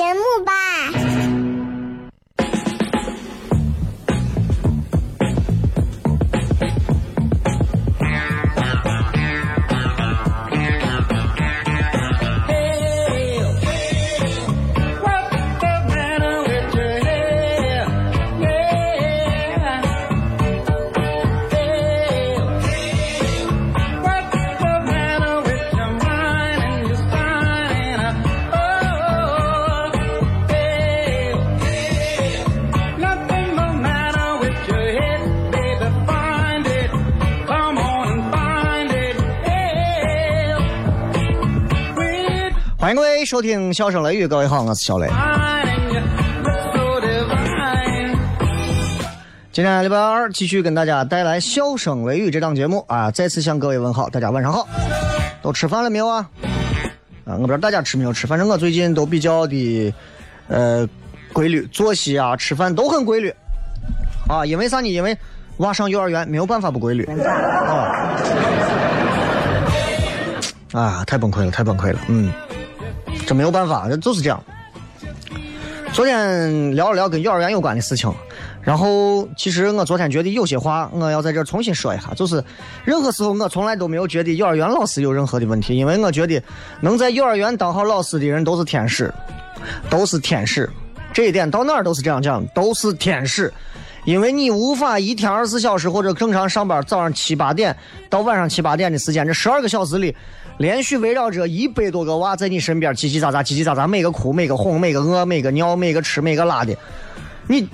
节目吧。迎收听《笑声雷雨》，各位好，我是小雷。今天礼拜二，继续跟大家带来《笑声雷雨》这档节目啊！再次向各位问好，大家晚上好，都吃饭了没有啊？啊，我不知道大家吃没有吃，反正我最近都比较的呃规律，作息啊，吃饭都很规律啊。因为啥呢？因为娃上幼儿园没有办法不规律 啊！啊，太崩溃了，太崩溃了，嗯。这没有办法，这就是这样。昨天聊了聊跟幼儿园有关的事情，然后其实我昨天觉得有些话我要在这重新说一下，就是任何时候我从来都没有觉得幼儿园老师有任何的问题，因为我觉得能在幼儿园当好老师的人都是天使，都是天使。这一点到哪儿都是这样讲，都是天使，因为你无法一天二十四小时或者正常上班，早上七八点到晚上七八点的时间，这十二个小时里。连续围绕着一百多个娃在你身边叽叽喳喳，叽叽喳喳，每个哭，每个哄，每个饿，每个尿，每个吃，每个拉的，你，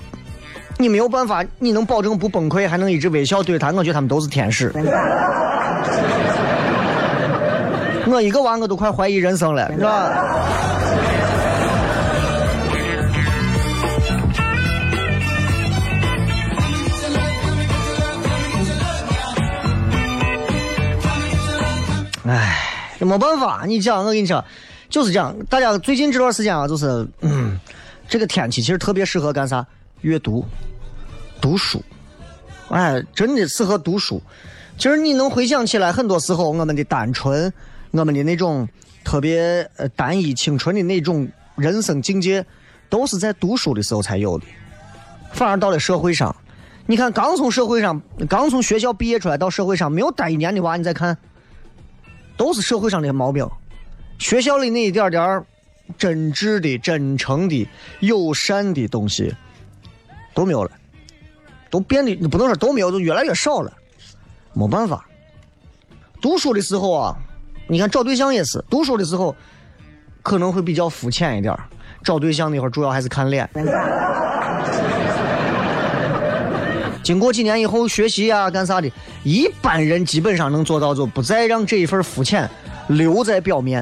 你没有办法，你能保证不崩溃，还能一直微笑对他？我觉得他们都是天使。我一个娃我都快怀疑人生了，是吧？唉。这没办法，你讲，我跟你说，就是这样。大家最近这段时间啊，就是，嗯，这个天气其实特别适合干啥？阅读、读书。哎，真的适合读书。其实你能回想起来，很多时候我们的单纯，我们的那种特别呃单一、清纯的那种人生境界，都是在读书的时候才有的。反而到了社会上，你看，刚从社会上、刚从学校毕业出来到社会上，没有待一年的娃，你再看。都是社会上的毛病，学校里那一点点真挚的、真诚的、友善的东西都没有了，都变得不能说都没有，就越来越少了。没办法，读书的时候啊，你看找对象也是，读书的时候可能会比较肤浅一点，找对象那会儿主要还是看脸。经过几年以后学习啊，干啥的？一般人基本上能做到，就不再让这一份肤浅留在表面。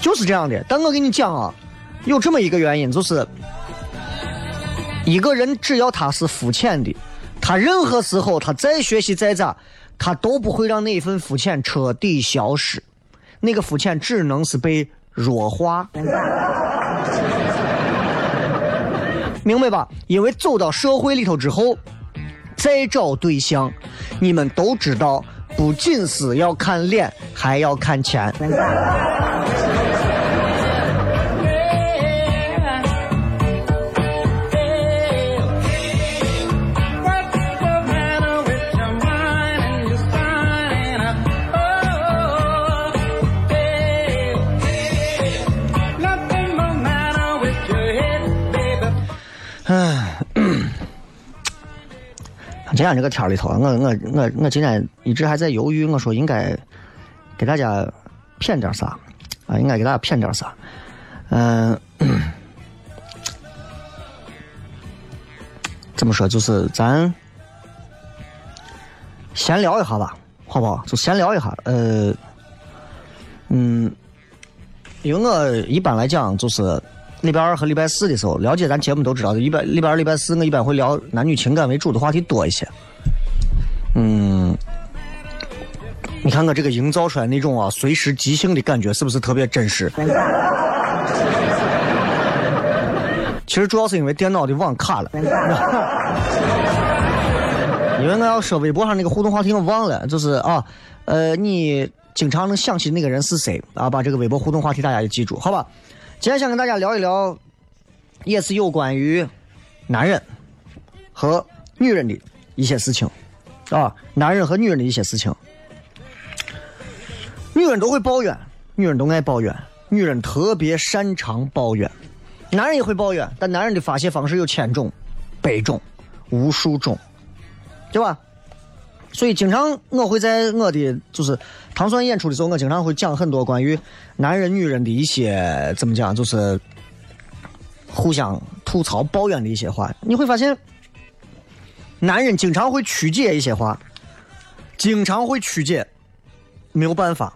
就是这样的。但我跟你讲啊，有这么一个原因，就是一个人只要他是肤浅的，他任何时候他再学习再咋，他都不会让那一份肤浅彻底消失。那个肤浅只能是被弱化。明白吧？因为走到社会里头之后，再找对象，你们都知道，不仅是要看脸，还要看钱。今天这个天里头，我我我我今天一直还在犹豫，我说应该给大家骗点啥啊？应该给大家骗点啥？嗯，怎么说？就是咱闲聊一下吧，好不好？就闲聊一下。呃，嗯，因为我一般来讲就是。礼拜二和礼拜四的时候，了解咱节目都知道，礼拜礼拜二、礼拜四，我一般会聊男女情感为主的话题多一些。嗯，你看我这个营造出来那种啊，随时即兴的感觉，是不是特别真实？其实主要是因为电脑的网卡了，因为我要说微博上那个互动话题我忘了，就是啊，呃，你经常能想起那个人是谁啊？把这个微博互动话题大家也记住，好吧？今天想跟大家聊一聊，也是有关于男人和女人的一些事情啊，男人和女人的一些事情。女人都会抱怨，女人都爱抱怨，女人特别擅长抱怨，男人也会抱怨，但男人的发泄方式有千种、百种、无数种，对吧？所以，经常我会在我的就是糖蒜演出的时候，我经常会讲很多关于男人、女人的一些怎么讲，就是互相吐槽、抱怨的一些话。你会发现，男人经常会曲解一些话，经常会曲解，没有办法。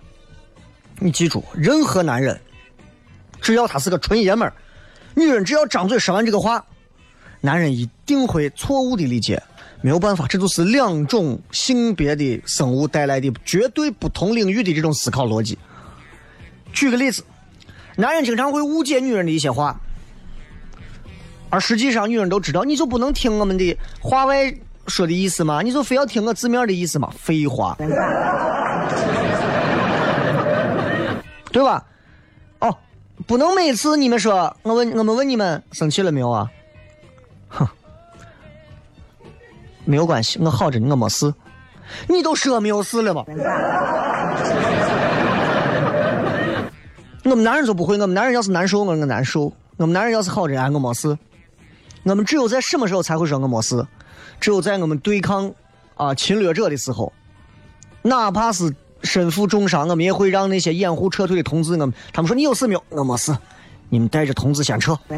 你记住，任何男人，只要他是个纯爷们儿，女人只要张嘴说完这个话，男人一定会错误的理解。没有办法，这就是两种性别的生物带来的绝对不同领域的这种思考逻辑。举个例子，男人经常会误解女人的一些话，而实际上女人都知道，你就不能听我们的话外说的意思吗？你就非要听我字面的意思吗？废话，对吧？哦，不能每次你们说我问我们问你们生气了没有啊？哼。没有关系，我好着呢，我没事。你都说没有事了吗？我们男人就不会，我们男人要是难受，我我难受；我们男人要是好着，哎，我没事。我们只有在什么时候才会说我没事？只有在我们对抗啊侵略者的时候，哪怕是身负重伤，我们也会让那些掩护撤退的同志，我们他们说你有事没有？我没事。你们带着同志先撤。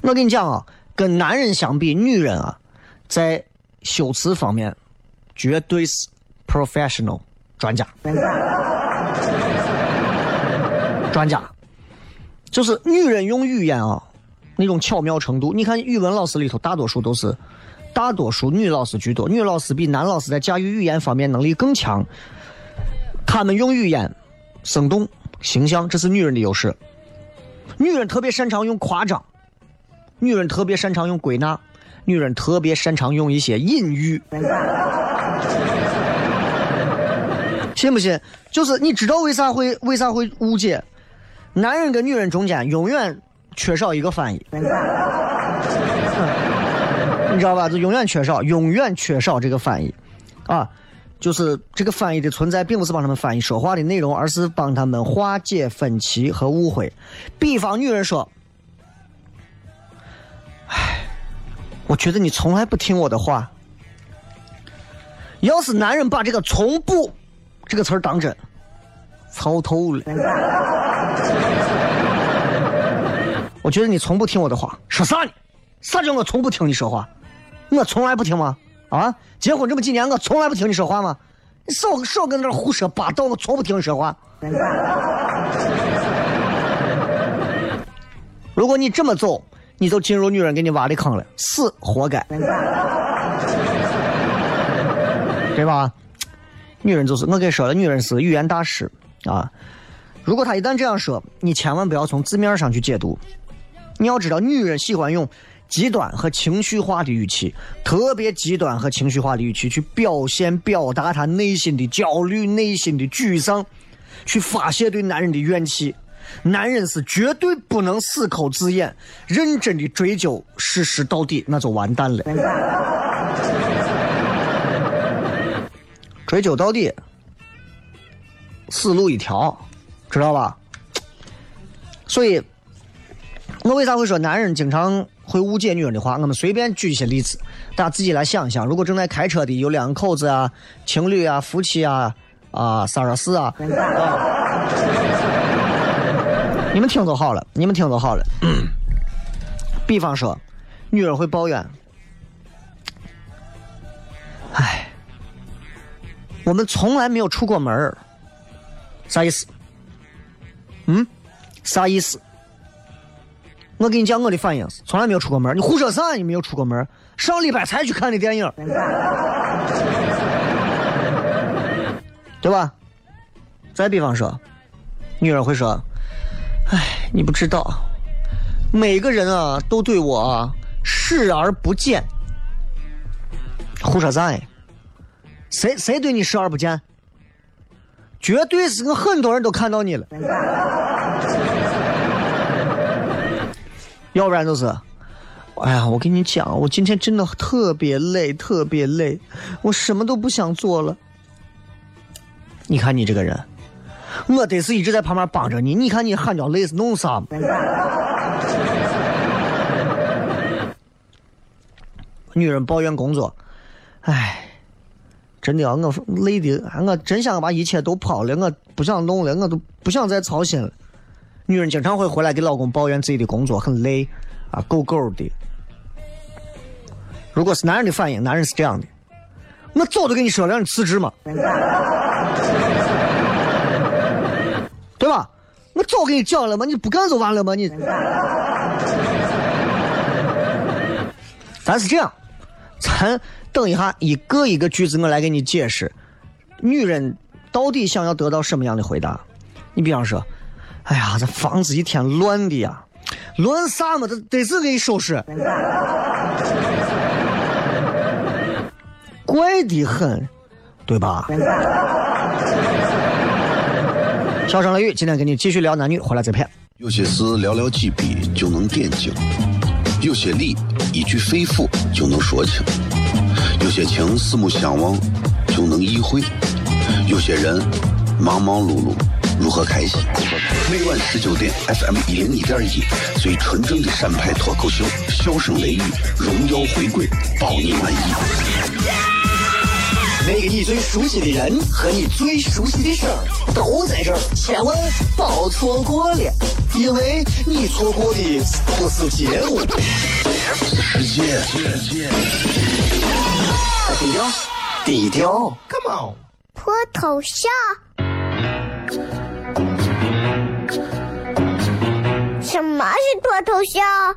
我跟你讲啊。跟男人相比，女人啊，在修辞方面绝对是 professional 专家。专家，就是女人用语言啊，那种巧妙程度。你看语文老师里头，大多数都是大多数女老师居多，女老师比男老师在驾驭语言方面能力更强。他们用语言生动形象，这是女人的优势。女人特别擅长用夸张。女人特别擅长用归纳，女人特别擅长用一些隐喻，信不信？就是你知道为啥会为啥会误解？男人跟女人中间永远缺少一个翻译，你知道吧？就永远缺少，永远缺少这个翻译，啊，就是这个翻译的存在，并不是帮他们翻译说话的内容，而是帮他们化解分歧和误会。比方，女人说。唉，我觉得你从来不听我的话。要是男人把这个“从不”这个词儿当真，操透了。我觉得你从不听我的话，说啥呢？啥叫我从不听你说话？我从来不听吗？啊，结婚这么几年，我从来不听你说话吗？你少少跟那胡说八道，我从不听你说话。如果你这么走。你就进入女人给你挖的坑了，死活该，对吧？女人就是我跟你说了，女人是语言大师啊。如果她一旦这样说，你千万不要从字面上去解读。你要知道，女人喜欢用极端和情绪化的语气，特别极端和情绪化的语气去表现、表达她内心的焦虑、内心的沮丧，去发泄对男人的怨气。男人是绝对不能死口自演，认真的追究事实到底，那就完蛋了。追究到底，死路一条，知道吧？所以，我为啥会说男人经常会误解女人的话？我们随便举一些例子，大家自己来想一想。如果正在开车的有两口子啊、情侣啊、夫妻啊、啊、三十四啊，你们听就好了，你们听就好了。比方说，女人会抱怨：“哎，我们从来没有出过门儿。”啥意思？嗯？啥意思？我跟你讲我的反应是：从来没有出过门。你胡说啥？你没有出过门？上礼拜才去看的电影，对吧？再比方说，女人会说：“哎，你不知道，每个人啊都对我啊视而不见。”胡说啥呀？谁谁对你视而不见？绝对是我很多人都看到你了，要不然就是，哎呀，我跟你讲，我今天真的特别累，特别累，我什么都不想做了。你看你这个人，我得是一直在旁边帮着你，你看你喊叫累是弄啥？女人抱怨工作，唉。真的啊，我累的，我真想把一切都抛了，我不想弄了，我都不想再操心了。女人经常会回来给老公抱怨自己的工作很累，啊，狗狗的。如果是男人的反应，男人是这样的：我早就跟你说了，让你辞职嘛，我早跟你讲了嘛，你不干就完了吗？你，咱是这样，咱。等一下，一个一个句子我来给你解释，女人到底想要得到什么样的回答？你比方说，哎呀，这房子一天乱的呀，乱啥嘛？这得是给你收拾，怪的很，对吧？笑声雷雨，今天跟你继续聊男女，回来再片。有些事寥寥几笔就能点睛，有些理一句肺腑就能说清。有些情四目相望就能意会，有些人忙忙碌碌如何开心？每晚十九点，FM 一零一点一，最纯正的陕派脱口秀，笑声雷雨，荣耀回归，保你满意。那个你最熟悉的人和你最熟悉的事儿都在这儿，千万别错过了，因为你错过的不是节目，是世界。低调，低调，Come on，脱头像？什么是脱头像？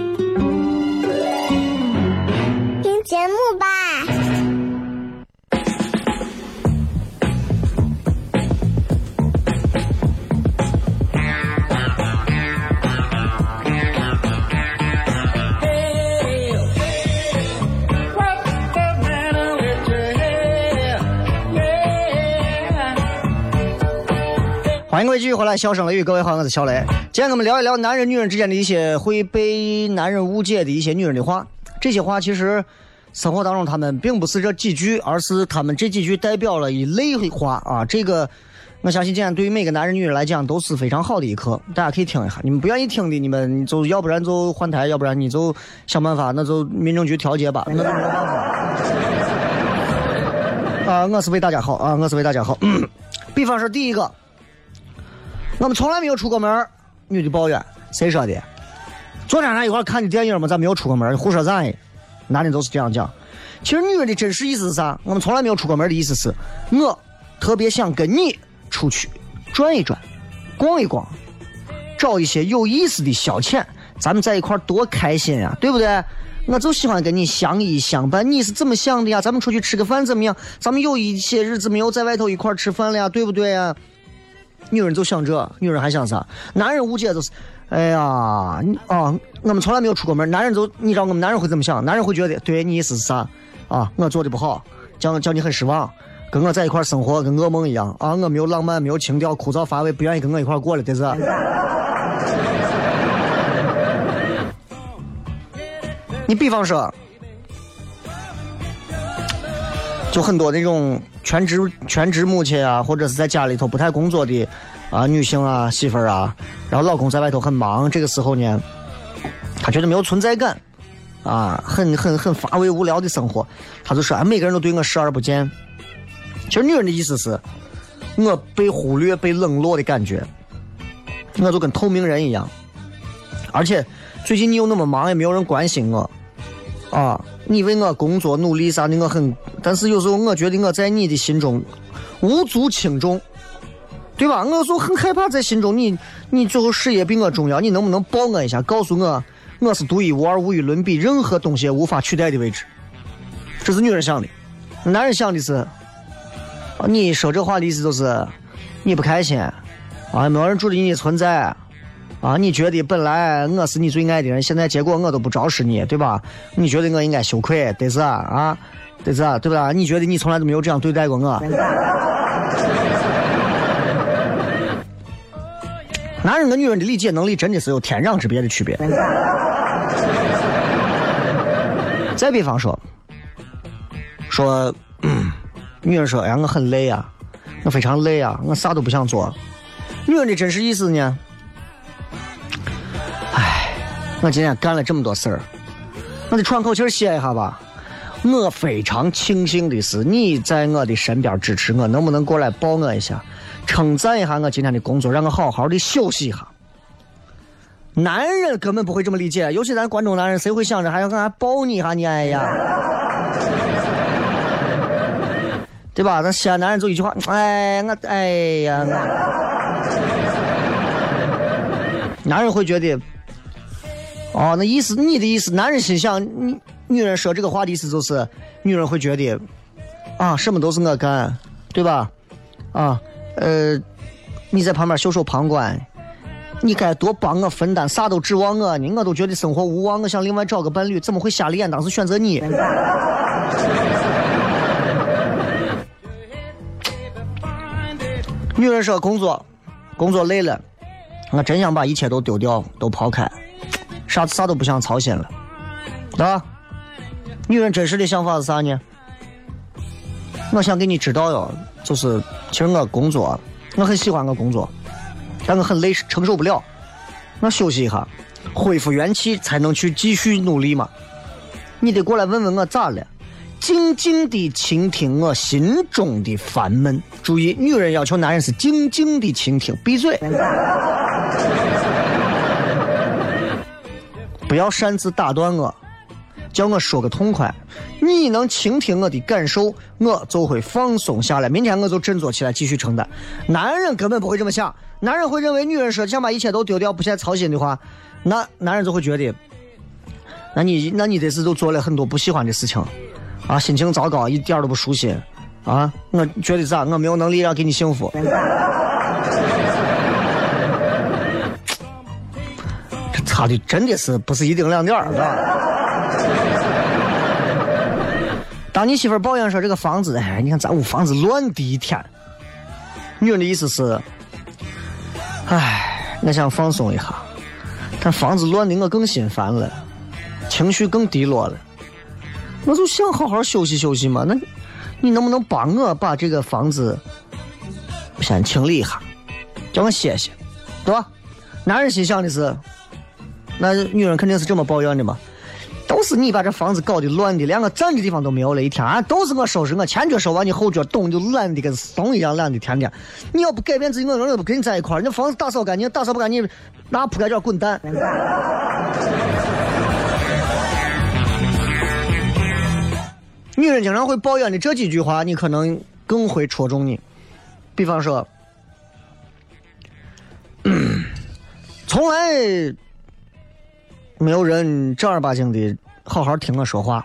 节目吧。欢迎各位继续回来，笑声雷雨，各位好，我是小雷。今天我们聊一聊男人女人之间的一些会被男人误解的一些女人的话。这些话其实生活当中他们并不是这几句，而是他们这几句代表了一类话啊。这个我相信今天对于每个男人女人来讲都是非常好的一课，大家可以听一下。你们不愿意听的，你们就要不然就换台，要不然你就想办法，那就民政局调解吧。那 啊，我是为大家好啊，我是为大家好。比方说第一个。我们从来没有出过门女的抱怨，谁说的？昨天咱一块看的电影嘛，咱没有出过门，胡说啥呢？男人都是这样讲。其实女人的真实意思是啥？我们从来没有出过门的意思是，我特别想跟你出去转一转，逛一逛，找一些有意思的消遣，咱们在一块多开心呀，对不对？我就喜欢跟你相依相伴。你是怎么想的呀？咱们出去吃个饭怎么样？咱们有一些日子没有在外头一块吃饭了呀，对不对呀？女人就想这，女人还想啥？男人误解就是，哎呀，你啊，我们从来没有出过门。男人就，你知道我们男人会怎么想？男人会觉得，对你意思是啥？啊，我做的不好，叫叫你很失望，跟我在一块生活跟噩梦一样啊！我没有浪漫，没有情调，枯燥乏味，不愿意跟我一块过了，对是？你比方说，就很多那种全职全职母亲啊，或者是在家里头不太工作的啊女性啊媳妇儿啊，然后老公在外头很忙，这个时候呢，她觉得没有存在感，啊，很很很乏味无聊的生活，她就说啊，每个人都对我视而不见。其实女人的意思是，我被忽略、被冷落的感觉，我就跟透明人一样，而且最近你又那么忙，也没有人关心我。啊，你为我工作努力啥的，我很，但是有时候我觉得我在你的心中无足轻重，对吧？我就很害怕在心中你，你最后事业比我重要，你能不能抱我一下，告诉我我是独一无二、无与伦比，任何东西也无法取代的位置？这是女人想的，男人想的是，你说这话的意思就是你不开心啊，没有人注意你的存在。啊，你觉得本来我是你最爱的人，现在结果我都不招视你，对吧？你觉得我应该羞愧，得是啊，得是啊，对吧？你觉得你从来都没有这样对待过我。男人跟女人的理解能力真的是有天壤之别的区别。再比方说，说，女人说：“哎呀，我很累啊，我非常累啊，我啥都不想做。”女人的真实意思呢？哎我今天干了这么多事儿，我得喘口气歇一下吧。我非常庆幸的是你在我的身边支持我，能不能过来抱我一下，称赞一下我今天的工作，让我好好的休息一下。男人根本不会这么理解，尤其咱关中男人，谁会想着还要俺抱你一下你？哎呀，对吧？咱西安男人就一句话，哎，我哎呀，男人会觉得。哦，那意思你的意思，男人心想，你女人说这个话的意思就是，女人会觉得，啊，什么都是我干，对吧？啊，呃，你在旁边袖手旁观，你该多帮我分担，啥都指望我呢，我都觉得生活无望，我想另外找个伴侣，怎么会瞎了眼，当时选择你？女人说工作，工作累了，我真想把一切都丢掉，都抛开。啥啥都不想操心了，啊？女人真实的想法是啥呢？我想给你知道哟，就是其实我工作，我很喜欢我工作，但我很累，承受不了。我休息一下，恢复元气，才能去继续努力嘛。你得过来问问我咋了，静静的倾听我心中的烦闷。注意，女人要求男人是静静的倾听，闭嘴。不要擅自打断我，叫我说个痛快。你能倾听我的感受，我就会放松下来。明天我就振作起来，继续承担。男人根本不会这么想，男人会认为女人说想把一切都丢掉，不再操心的话，那男人就会觉得，那你那你这次都做了很多不喜欢的事情，啊，心情糟糕，一点都不舒心，啊，我觉得咋，我没有能力让给你幸福。这差的真的是不是一丁两点儿，是吧？当你媳妇抱怨说这个房子，哎，你看咱屋房子乱的一天。女人的意思是，哎，我想放松一下，但房子乱的我更心烦了，情绪更低落了。我就想好好休息休息嘛，那你能不能帮我把这个房子先清理一下，叫我歇歇，对吧？男人心想的是。那女人肯定是这么抱怨的嘛？都是你把这房子搞得乱的，连个站的地方都没有了。一天啊，都是我收拾，我前脚收完，你后脚动，就懒的跟怂一样，懒的天天。你要不改变自己，我永远不跟你在一块儿。你房子打扫干净，打扫不干净，拿铺盖卷滚蛋。女人经常会抱怨的这几句话，你可能更会戳中你。比方说，从来没有人正儿八经的好好听我说话。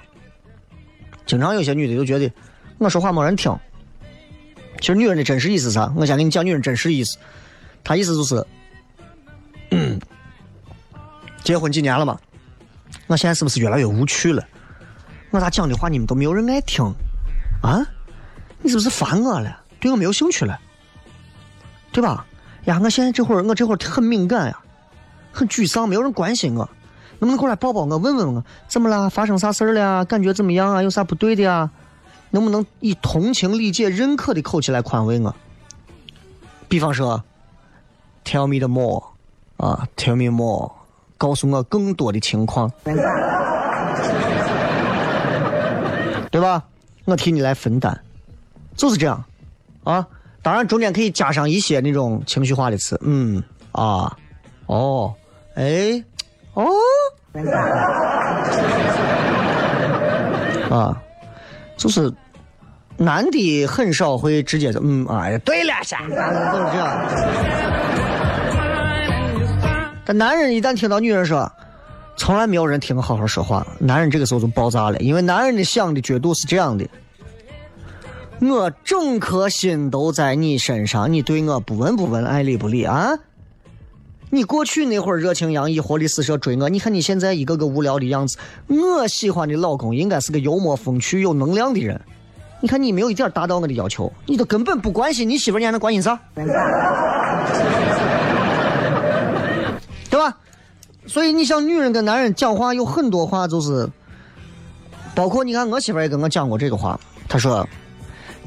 经常有些女的就觉得我说话没人听。其实女人的真实意思是啥？我先给你讲女人真实意思。她意思就是，结婚几年了嘛？我现在是不是越来越无趣了？我咋讲的话你们都没有人爱听？啊？你是不是烦我了？对我没有兴趣了？对吧？呀，我现在这会儿我这会儿很敏感呀，很沮丧，没有人关心我。能不能过来抱抱我，问问我怎么了？发生啥事儿了？感觉怎么样啊？有啥不对的呀？能不能以同情、理解、认可的口气来宽慰我？比方说，Tell me the more，啊，Tell me more，告诉我更多的情况，对吧？我替你来分担，就是这样，啊。当然，中间可以加上一些那种情绪化的词，嗯，啊，哦，哎，哦，啊，就是男的很少会直接就嗯，哎呀，对了，噻，都是这样。但男人一旦听到女人说，从来没有人听我好好说话，男人这个时候就爆炸了，因为男人的想的角度是这样的。我整颗心都在你身上，你对我不闻不问，爱理不理啊！你过去那会儿热情洋溢、活力四射追我，你看你现在一个个无聊的样子。我喜欢的老公应该是个幽默风趣、有能量的人。你看你没有一点达到我的要求，你都根本不关心你媳妇，你还能关心啥？对吧？所以你像女人跟男人讲话，有很多话就是，包括你看我媳妇也跟我讲过这个话，她说。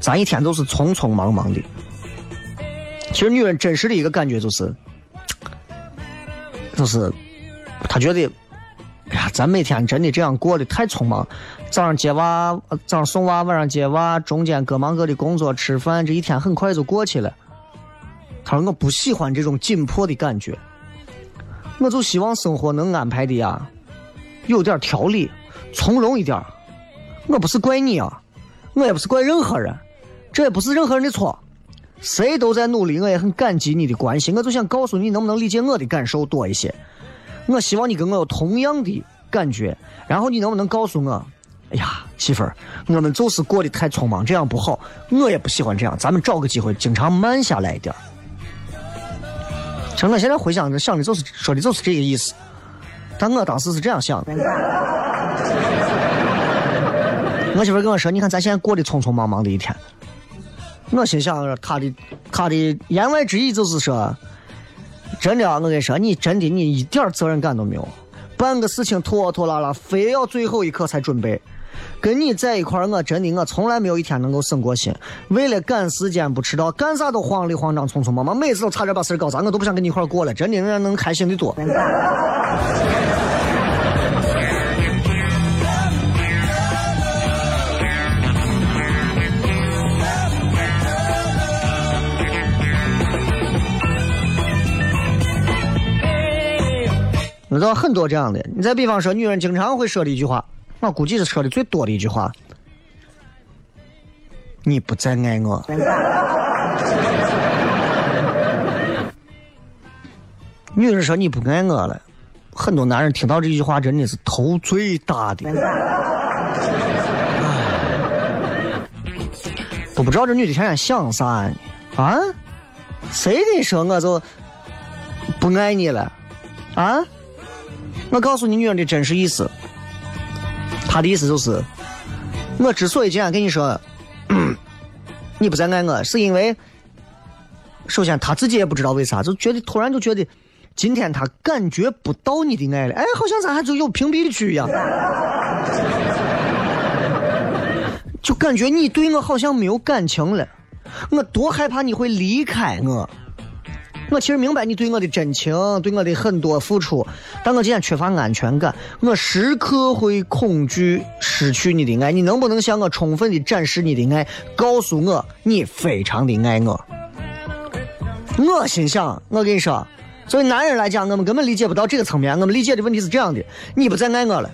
咱一天都是匆匆忙忙的。其实女人真实的一个感觉就是，就是，她觉得，哎呀，咱每天真的这样过得太匆忙。早上接娃，早上送娃，晚上接娃，中间各忙各的工作、吃饭，这一天很快就过去了。她说我不喜欢这种紧迫的感觉，我就希望生活能安排的呀，有点条理，从容一点。我不是怪你啊，我也不是怪任何人。这也不是任何人的错，谁都在努力，我也很感激你的关心。我就想告诉你，能不能理解我的感受多一些？我希望你跟我有同样的感觉。然后你能不能告诉我，哎呀，媳妇儿，我们就是过得太匆忙，这样不好。我也不喜欢这样，咱们找个机会，经常慢下来一点。其实我现在回想着想的就是说的就是这个意思，但我当时是这样想的。我媳妇跟我说：“你看咱现在过得匆匆忙忙的一天。”我心想，他的他的言外之意就是说，真的，我跟你说，你真的你一点责任感都没有，办个事情拖拖拉拉，非要最后一刻才准备。跟你在一块儿，我真的我从来没有一天能够省过心。为了赶时间不迟到，干啥都慌里慌张、匆匆忙忙，每次都差点把事儿搞砸，我都不想跟你一块儿过了。真的，人家能开心的多。你知道很多这样的，你再比方说，女人经常会说的一句话，我估计是说的最多的一句话：“你不再爱我。”女人说你不爱我了，很多男人听到这句话真的是头最大的。都不知道这女的天天想啥呢？啊？谁跟你说我就不爱你了？啊？我告诉你女人的真实意思，她的意思就是，我之所以今天跟你说，你不再爱我，是因为，首先她自己也不知道为啥，就觉得突然就觉得，今天她感觉不到你的爱了，哎，好像咱还就有屏蔽的区一样，就感觉你对我好像没有感情了，我多害怕你会离开我，我其实明白你对我的真情，对我的很多付出，但我今天缺乏安全感，我时刻会恐惧失去你的爱。你能不能向我充分的展示你的爱，告诉我你非常的爱我？我心想，我跟你说，作为男人来讲，我们根本理解不到这个层面。我们理解的问题是这样的：你不再爱我了。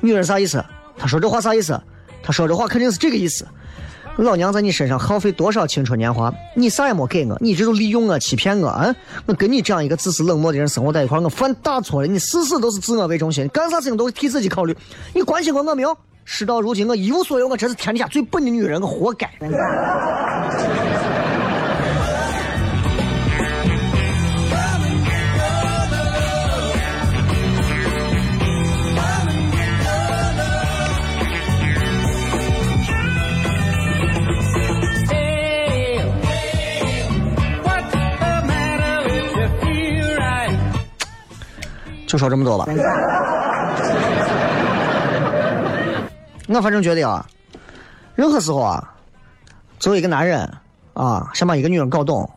女人啥意思？她说这话啥意思？她说这话肯定是这个意思。老娘在你身上耗费多少青春年华，你啥也没给我，你这都利用我、欺骗我啊！我跟你这样一个自私冷漠的人生活在一块，我犯大错了。你事事都是自我为中心，干啥事情都是替自己考虑。你关心过我没有？事到如今，我一无所有，我真是天底下最笨的女人，我活该。就说这么多吧。我反正觉得啊，任何时候啊，作为一个男人啊，想把一个女人搞懂，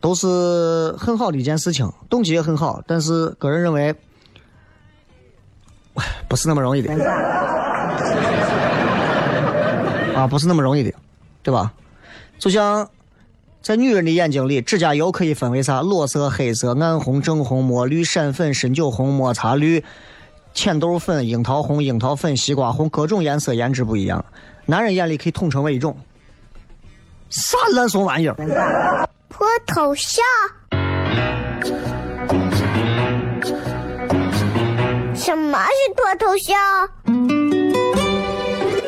都是很好的一件事情，动机也很好。但是个人认为，不是那么容易的。啊，不是那么容易的，对吧？就像。在女人的眼睛里，指甲油可以分为啥？裸色、黑色、暗红、正红、墨绿、闪粉、深酒红、抹茶绿、浅豆粉、樱桃红、樱桃粉、西瓜红，各种颜色颜值不一样。男人眼里可以统称为一种啥烂怂玩意儿？脱头像？什么是脱头像？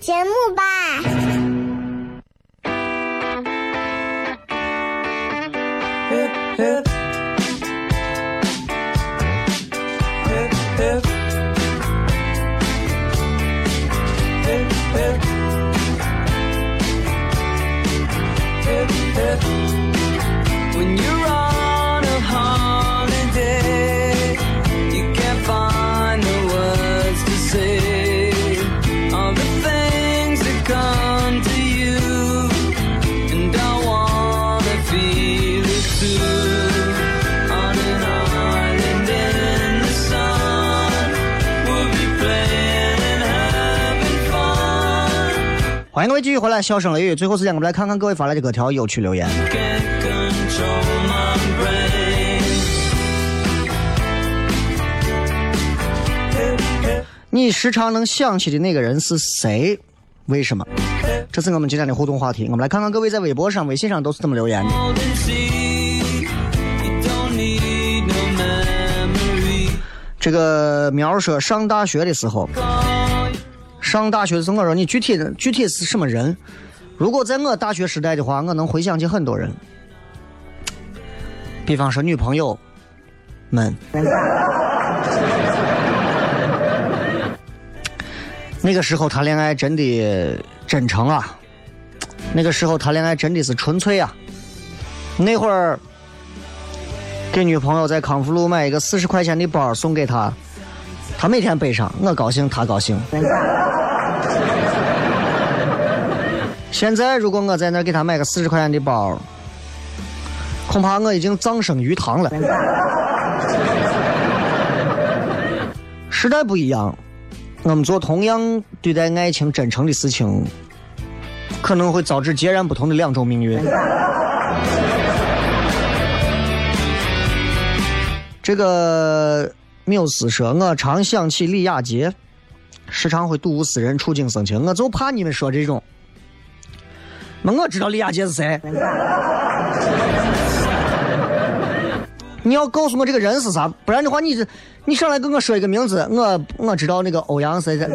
节目吧。欢迎各位继续回来，笑声雷雨。最后时间，我们来看看各位发来的各条有趣留言。你时常能想起的那个人是谁？为什么？这是我们今天的互动话题。我们来看看各位在微博上、微信上都是怎么留言的。这个苗说，上大学的时候。上大学的时候，我说你具体的具体是什么人？如果在我大学时代的话，我能回想起很多人，比方说女朋友们。那个时候谈恋爱真的真诚啊，那个时候谈恋爱真的是纯粹啊。那会儿给女朋友在康复路买一个四十块钱的包送给她。她每天背上，我高兴，她高兴。现在如果我在那给他买个四十块钱的包，恐怕我已经葬身鱼塘了。时代不一样，我们做同样对待爱情真诚的事情，可能会遭致截然不同的两种命运。这个。缪斯说：“我常想起李亚杰，时常会睹物思人，触景生情。我就怕你们说这种。那我知道李亚杰是谁。你要告诉我这个人是啥，不然的话，你你上来跟我说一个名字，我我知道那个欧阳谁谁。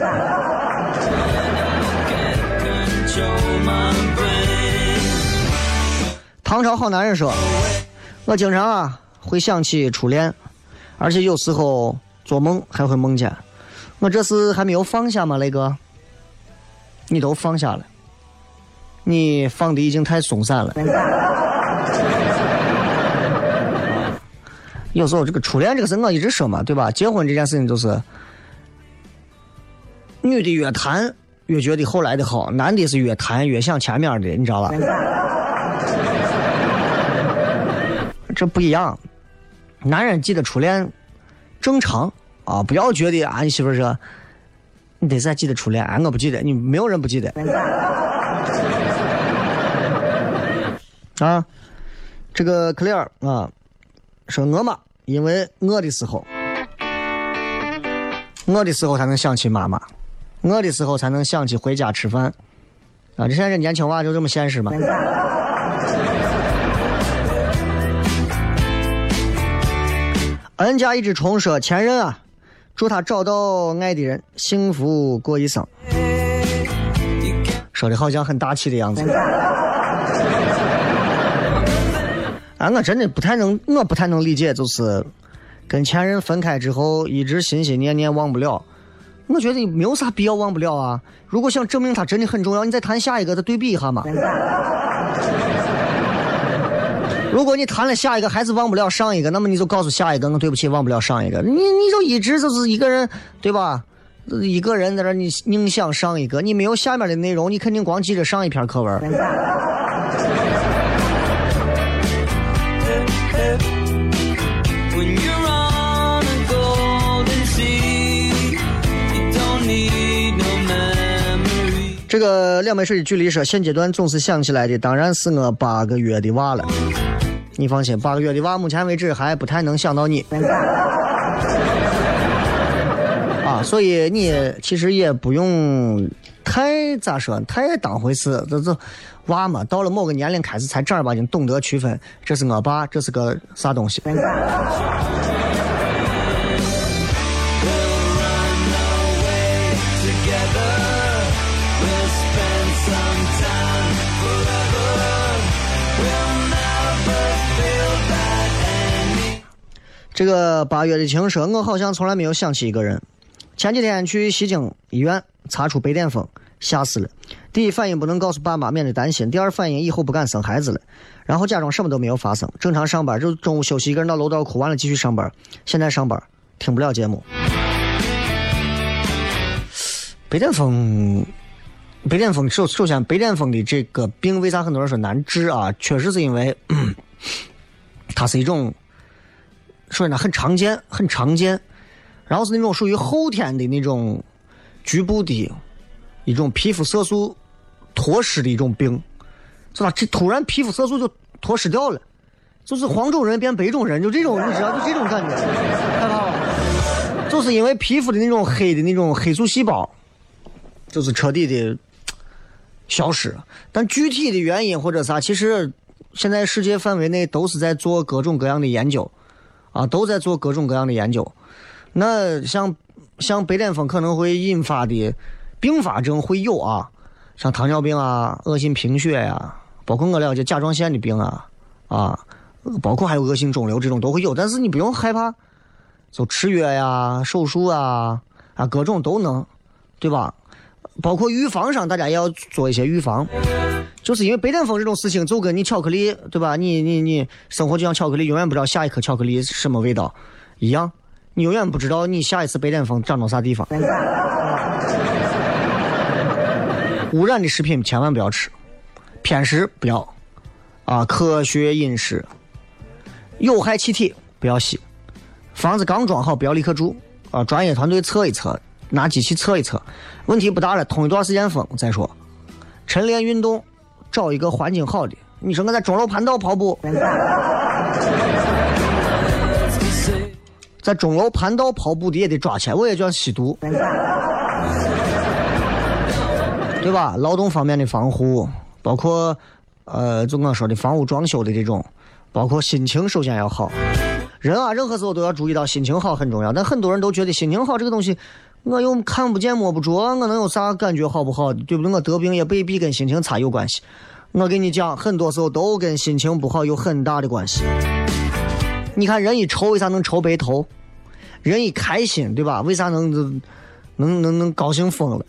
唐朝好男人说：“我经常啊会想起初恋，而且有时候做梦还会梦见。我这是还没有放下吗，雷哥？你都放下了，你放的已经太松散了。有时候这个初恋这个事，我一直说嘛，对吧？结婚这件事情就是，女的越谈越觉得后来的好，男的是越谈越想前面的，你知道吧？这不一样，男人记得初恋正常啊，不要觉得啊，你媳妇说你得再记得初恋，啊，我不记得，你没有人不记得啊。这个 clear 啊。说我妈，因为我的时候，我的时候才能想起妈妈，我的时候才能想起回家吃饭。啊，这现在这年轻娃就这么现实吗？恩家一只虫说：“前任啊，祝他找到爱的人，幸福过一生。”说的好像很大气的样子。啊，我真的不太能，我不太能理解，就是跟前任分开之后，一直心心念念忘不了。我觉得没有啥必要忘不了啊。如果想证明他真的很重要，你再谈下一个，再对比一下嘛。如果你谈了下一个还是忘不了上一个，那么你就告诉下一个，我对不起，忘不了上一个。你你就一直就是一个人，对吧？一个人在这，你宁想上一个，你没有下面的内容，你肯定光记着上一篇课文。这个两杯水的距离说，现阶段总是想起来的，当然是我八个月的娃了。你放心，八个月的娃，目前为止还不太能想到你。啊，所以你其实也不用太咋说，太当回事。这这娃嘛，到了某个年龄开始才正儿八经懂得区分，这是我爸，这是个啥东西。这个八月的情说，我好像从来没有想起一个人。前几天去西京医院查出白癜风，吓死了。第一反应不能告诉爸妈，免得担心；第二反应以后不敢生孩子了。然后假装什么都没有发生，正常上班。就中午休息，一个人到楼道哭，完了继续上班。现在上班听不了节目。白癜风，白癜风首首先，白癜风的这个病为啥很多人说难治啊？确实是因为 它是一种。说呢，很常见，很常见，然后是那种属于后天的那种局部的一种皮肤色素脱失的一种病，是吧？这突然皮肤色素就脱失掉了，就是黄种人变白种人，就这种，你知道，就这种感觉，害怕吗？就是因为皮肤的那种黑的那种黑素细胞，就是彻底的消失。但具体的原因或者啥，其实现在世界范围内都是在做各种各样的研究。啊，都在做各种各样的研究。那像像白癜风可能会引发的并发症会有啊，像糖尿病啊、恶性贫血呀，包括我了解甲状腺的病啊，啊，包括还有恶性肿瘤这种都会有。但是你不用害怕，就吃药呀、手术啊啊，各种都能，对吧？包括预防上，大家也要做一些预防。就是因为白癜风这种事情，就跟你巧克力，对吧？你你你生活就像巧克力，永远不知道下一颗巧克力什么味道，一样，你永远不知道你下一次白癜风长到啥地方。污染的食品千万不要吃，偏食不要，啊，科学饮食，有害气体不要吸，房子刚装好不要立刻住，啊，专业团队测一测，拿机器测一测，问题不大了，通一段时间风再说，晨练运动。找一个环境好的，你说我在钟楼盘道跑步，在钟楼盘道跑步的也得抓起来，我也叫吸毒，对吧？劳动方面的防护，包括呃，就我说的房屋装修的这种，包括心情首先要好。人啊，任何时候都要注意到心情好很重要，但很多人都觉得心情好这个东西。我又看不见摸不着，我能有啥感觉好不好？对不对？我得病也未必跟心情差有关系。我跟你讲，很多时候都跟心情不好有很大的关系。你看，人一愁，为啥能愁白头？人一开心，对吧？为啥能能能能高兴疯了？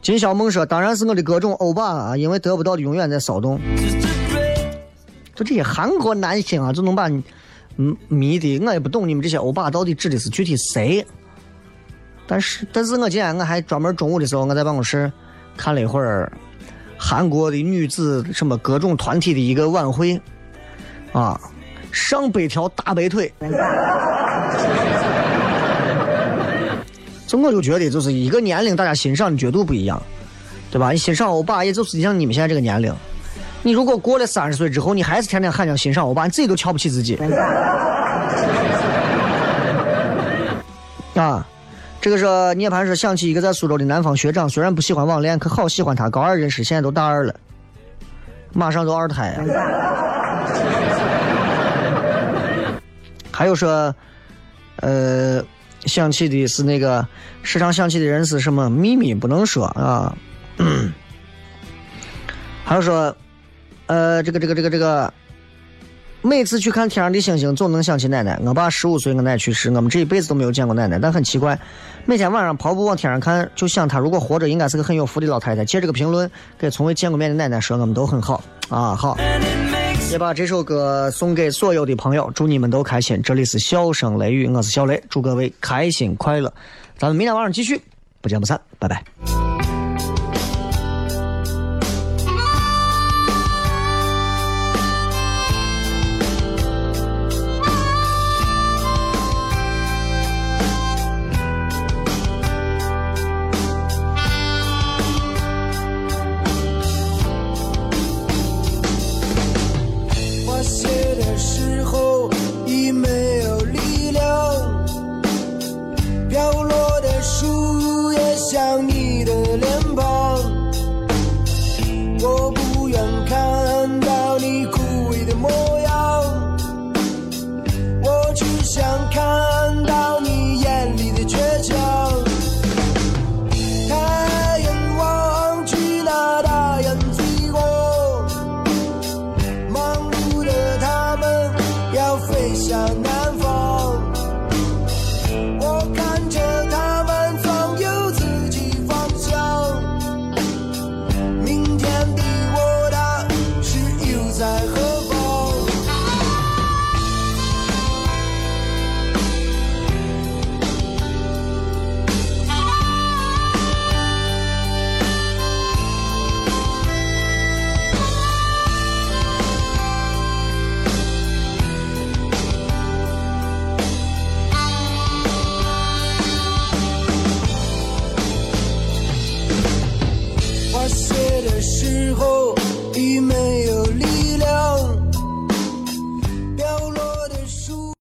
金小梦说：“当然是我的各种欧巴啊，因为得不到的永远在骚动。”就这些韩国男星啊，就能把你迷的，我也不懂你们这些欧巴到底指的是具体谁。但是，但是我今天我还专门中午的时候，我在办公室看了一会儿韩国的女子什么各种团体的一个晚会，啊，上百条大白腿，这我就觉得就是一个年龄大家欣赏的角度不一样，对吧？你欣赏欧巴，也就是像你们现在这个年龄，你如果过了三十岁之后，你还是天天喊叫欣赏欧巴，你自己都瞧不起自己，啊。这个是涅槃说想起一个在苏州的南方学长，虽然不喜欢网恋，可好喜欢他。高二认识，现在都大二了，马上就二胎。还有说，呃，想起的是那个时常想起的人是什么秘密不能说啊。还有说，呃，这个这个这个这个。每次去看天上的星星，总能想起奶奶。我爸十五岁，我奶去世，我们这一辈子都没有见过奶奶。但很奇怪，每天晚上跑步往天上看，就想她如果活着，应该是个很有福的老太太。借这个评论给从未见过面的奶奶说，我们都很好啊，好。也把这首歌送给所有的朋友，祝你们都开心。这里是笑声雷雨，我是小雷，祝各位开心快乐。咱们明天晚上继续，不见不散，拜拜。想你的脸。